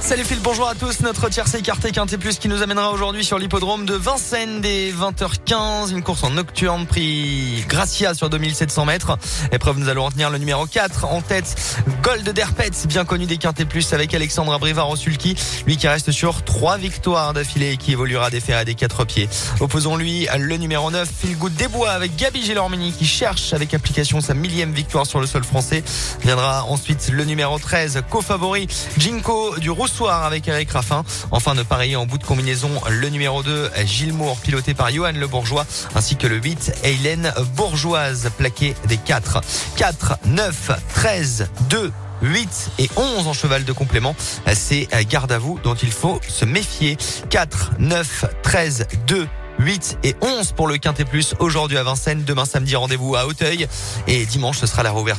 Salut Phil, bonjour à tous. Notre tiercé écarté Quintet Plus qui nous amènera aujourd'hui sur l'hippodrome de Vincennes dès 20h15. Une course en nocturne prix Gracia sur 2700 mètres. Épreuve, nous allons retenir le numéro 4 en tête. Gold Derpets, bien connu des Quintet Plus avec Alexandre Brivard sulky Lui qui reste sur trois victoires d'affilée et qui évoluera des fers des quatre pieds. Opposons-lui le numéro 9, Phil Good Desbois avec Gabi Gélormini qui cherche avec application sa millième victoire sur le sol français. Viendra ensuite le numéro 13, co-favori Jinko du Rousse soir avec Eric Raffin. Enfin de parier en bout de combinaison le numéro 2 Gilles Moore piloté par Johan Le Bourgeois ainsi que le 8 Hélène Bourgeoise plaqué des 4. 4, 9, 13, 2, 8 et 11 en cheval de complément. C'est garde à vous dont il faut se méfier. 4, 9, 13, 2, 8 et 11 pour le Quintet Plus aujourd'hui à Vincennes. Demain samedi, rendez-vous à Hauteuil. Et dimanche, ce sera la réouverture.